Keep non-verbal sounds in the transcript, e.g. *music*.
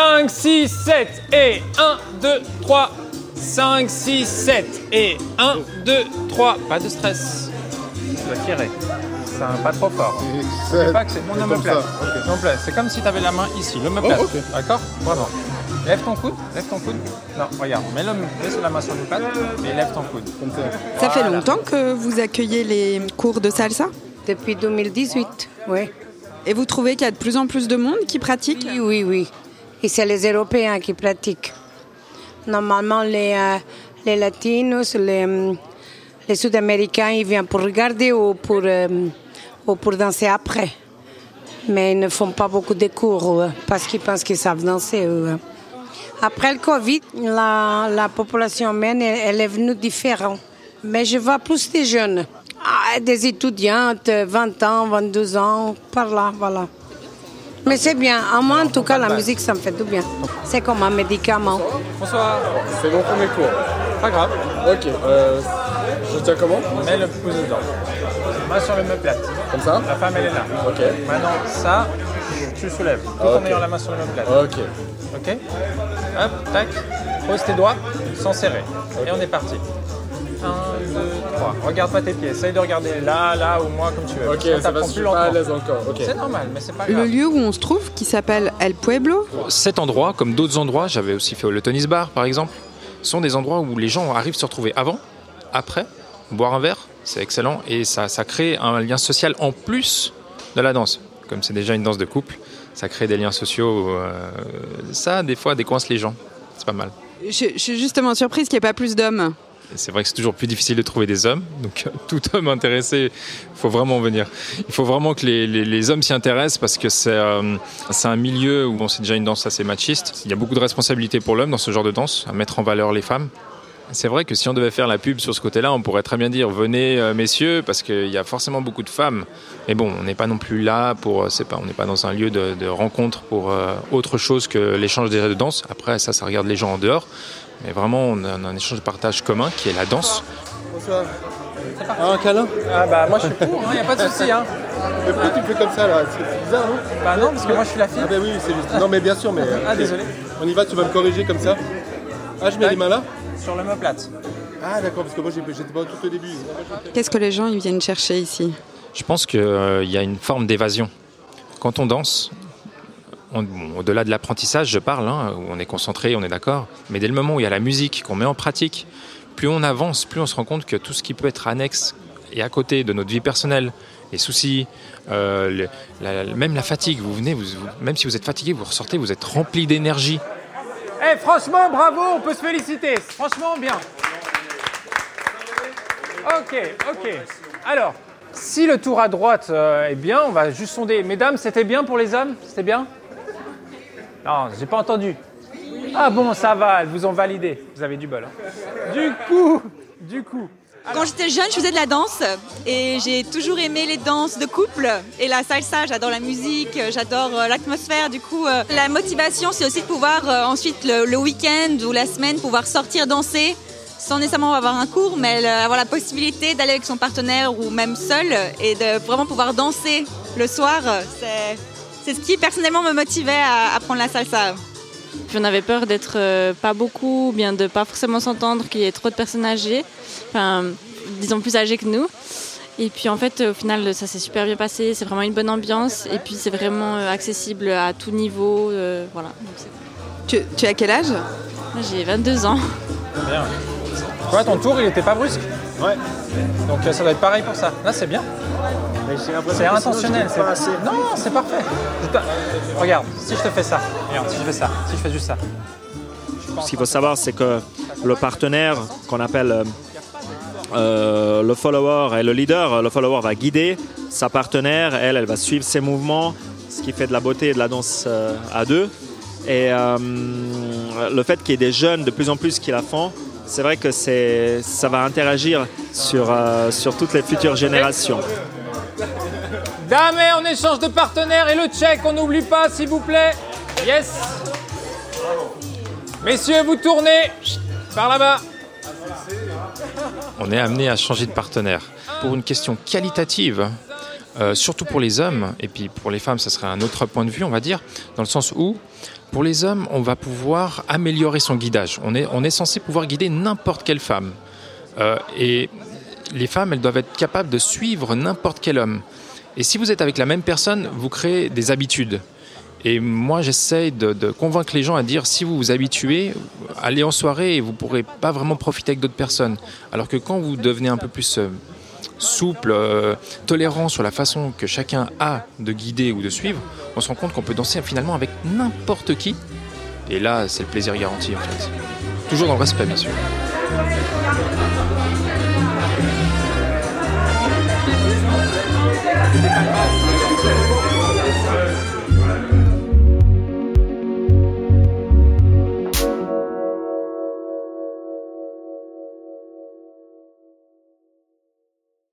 5, 6, 7 et 1, 2, 3. 5, 6, 7 et 1, 2, 3. Pas de stress. Tu dois tirer. C'est un pas trop fort. N'oublie pas que c'est mon comme omoplate. ça, ok. L'omoplate, C'est comme si tu avais la main ici, l'omoplate. Oh, ok. D'accord? Vraiment. Lève ton coude, lève ton coude. Non, regarde, mets, le, mets la main sur l'omoplate et lève ton coude. Comme ça. Ça fait longtemps que vous accueillez les cours de salsa? Depuis 2018, oui. Et vous trouvez qu'il y a de plus en plus de monde qui pratique? Oui, oui, oui. Et c'est les Européens qui pratiquent. Normalement, les, euh, les Latinos, les, hum, les Sud-Américains, ils viennent pour regarder ou pour, euh, ou pour danser après. Mais ils ne font pas beaucoup de cours euh, parce qu'ils pensent qu'ils savent danser. eux. Après le Covid, la, la population humaine, elle est venue différente. Mais je vois plus des jeunes, Ah, des étudiantes, 20 ans, 22 ans, par là, voilà. Mais c'est bien. À moi, en tout cas, la musique, ça me fait du bien. C'est comme un médicament. Bonsoir. C'est mon premier cours. Pas grave. Ok. Euh, je tiens comment Mets le pouce dedans. Main sur l'omoplate. Comme ça La femme, elle est là. Ok. Maintenant, ça, tu soulèves. Tout en ayant la main sur l'omoplate. Ok. Ok Hop, tac. Pose tes doigts sans serrer. Et on est parti. 1, 2, 3. Regarde pas tes pieds. Essaye de regarder là, là ou moi comme tu veux. Ok, ça t'apprends va, je plus suis pas à lentement. l'aise encore. Ok. C'est normal, mais c'est pas Le grave. lieu où on se trouve, qui s'appelle El Pueblo, Cet endroit, comme d'autres endroits, j'avais aussi fait le Tonis Bar par exemple, sont des endroits où les gens arrivent se retrouver avant, après, boire un verre, c'est excellent, et ça, ça crée un lien social en plus de la danse. Comme c'est déjà une danse de couple, ça crée des liens sociaux. euh, ça, des fois, décoince les gens. C'est pas mal. je, je suis justement surprise qu'il n'y ait pas plus d'hommes. C'est vrai que c'est toujours plus difficile de trouver des hommes. Donc, euh, *laughs* tout homme intéressé, il faut vraiment venir. Il faut vraiment que les, hommes s'y intéressent parce que c'est euh, un milieu où c'est déjà une danse assez machiste. Il y a beaucoup de responsabilités pour l'homme dans ce genre de danse, à mettre en valeur les femmes. C'est vrai que si on devait faire la pub sur ce côté-là, on pourrait très bien dire venez euh, messieurs parce qu'il y a forcément beaucoup de femmes. Mais bon, on n'est pas non plus là pour, euh, c'est pas, on n'est pas dans un lieu de, de rencontre pour euh, autre chose que l'échange des de danse. Après, ça, ça regarde les gens en dehors. Mais vraiment, on a un échange de partage commun qui est la danse. Bonsoir. Ah, un câlin Ah bah moi je suis pour, il n'y a pas de souci. Hein. Mais pourquoi tu me fais comme ça là? C'est bizarre, non? Bah non, parce que moi je suis la fille. Ah, bah oui, c'est juste. Non, mais bien sûr, mais. Ah désolé. On y va, tu vas me corriger comme ça Ah, je mets les mains là Sur l'omoplate. Ah, d'accord, parce que moi j'étais pas tout au début. Qu'est-ce que les gens ils viennent chercher ici Je pense qu'il y a une forme d'évasion. Quand on danse, bon, au-delà de l'apprentissage, je parle, hein, où on est concentré, on est d'accord, mais dès le moment où il y a la musique, qu'on met en pratique, plus on avance, plus on se rend compte que tout ce qui peut être annexe et à côté de notre vie personnelle, les soucis, euh, le- la- la- même la fatigue, vous venez, vous- vous- même si vous êtes fatigué, vous ressortez, vous êtes rempli d'énergie. Eh franchement, bravo, on peut se féliciter. Franchement, bien. Ok, ok. Alors, si le tour à droite euh, est bien, on va juste sonder. Mesdames, c'était bien pour les hommes? C'était bien? Non, j'ai pas entendu. Ah bon, ça va, elles vous ont validé. Vous avez du bol. hein. Du coup, du coup. Quand j'étais jeune, je faisais de la danse et j'ai toujours aimé les danses de couple et la salsa. J'adore la musique, j'adore euh, l'atmosphère. Du coup, euh, la motivation, c'est aussi de pouvoir euh, ensuite le, week-end ou la semaine pouvoir sortir danser sans nécessairement avoir un cours, mais avoir la possibilité d'aller avec son partenaire ou même seul et de vraiment pouvoir danser le soir. C'est ce qui personnellement me motivait à apprendre la salsa. Puis on avait peur d'être euh, pas beaucoup, ou bien de pas forcément s'entendre, qu'il y ait trop de personnes âgées, enfin, disons plus âgées que nous. Et puis en fait, au final, ça s'est super bien passé, c'est vraiment une bonne ambiance, et puis c'est vraiment euh, accessible à tout niveau, euh, voilà. Donc, tu, tu as quel âge? J'ai 22 ans. Bien. Quoi, ton tour, il était pas brusque? Ouais. Donc euh, ça doit être pareil pour ça. Là, c'est bien. C'est intentionnel. c'est- pas assez. Non, c'est parfait. Regarde, si je te fais ça, regarde, si je fais ça, si je fais juste ça. Ce qu'il faut savoir, c'est que le partenaire qu'on appelle euh, euh, le follower et le leader, le follower va guider sa partenaire, elle, elle va suivre ses mouvements, ce qui fait de la beauté et de la danse euh, à deux. Et euh, le fait qu'il y ait des jeunes de plus en plus qui la font, c'est vrai que c'est, ça va interagir sur, euh, sur toutes les futures générations. Dame, on échange de partenaire et le check, on n'oublie pas, s'il vous plaît. Yes. Messieurs, vous tournez par là-bas. on est amené à changer de partenaire. Pour une question qualitative, euh, surtout pour les hommes, et puis pour les femmes, ça serait un autre point de vue, on va dire, dans le sens où Pour les hommes, on va pouvoir améliorer son guidage. On est, on est censé pouvoir guider n'importe quelle femme. Euh, et les femmes, elles doivent être capables de suivre n'importe quel homme. Et si vous êtes avec la même personne, vous créez des habitudes. Et moi, j'essaye de, convaincre les gens à dire si vous vous habituez, allez en soirée et vous ne pourrez pas vraiment profiter avec d'autres personnes. Alors que quand vous devenez un peu plus euh, souple, euh, tolérant sur la façon que chacun a de guider ou de suivre, on se rend compte qu'on peut danser finalement avec n'importe qui. Et là, c'est le plaisir garanti en fait. Toujours dans le respect, bien sûr.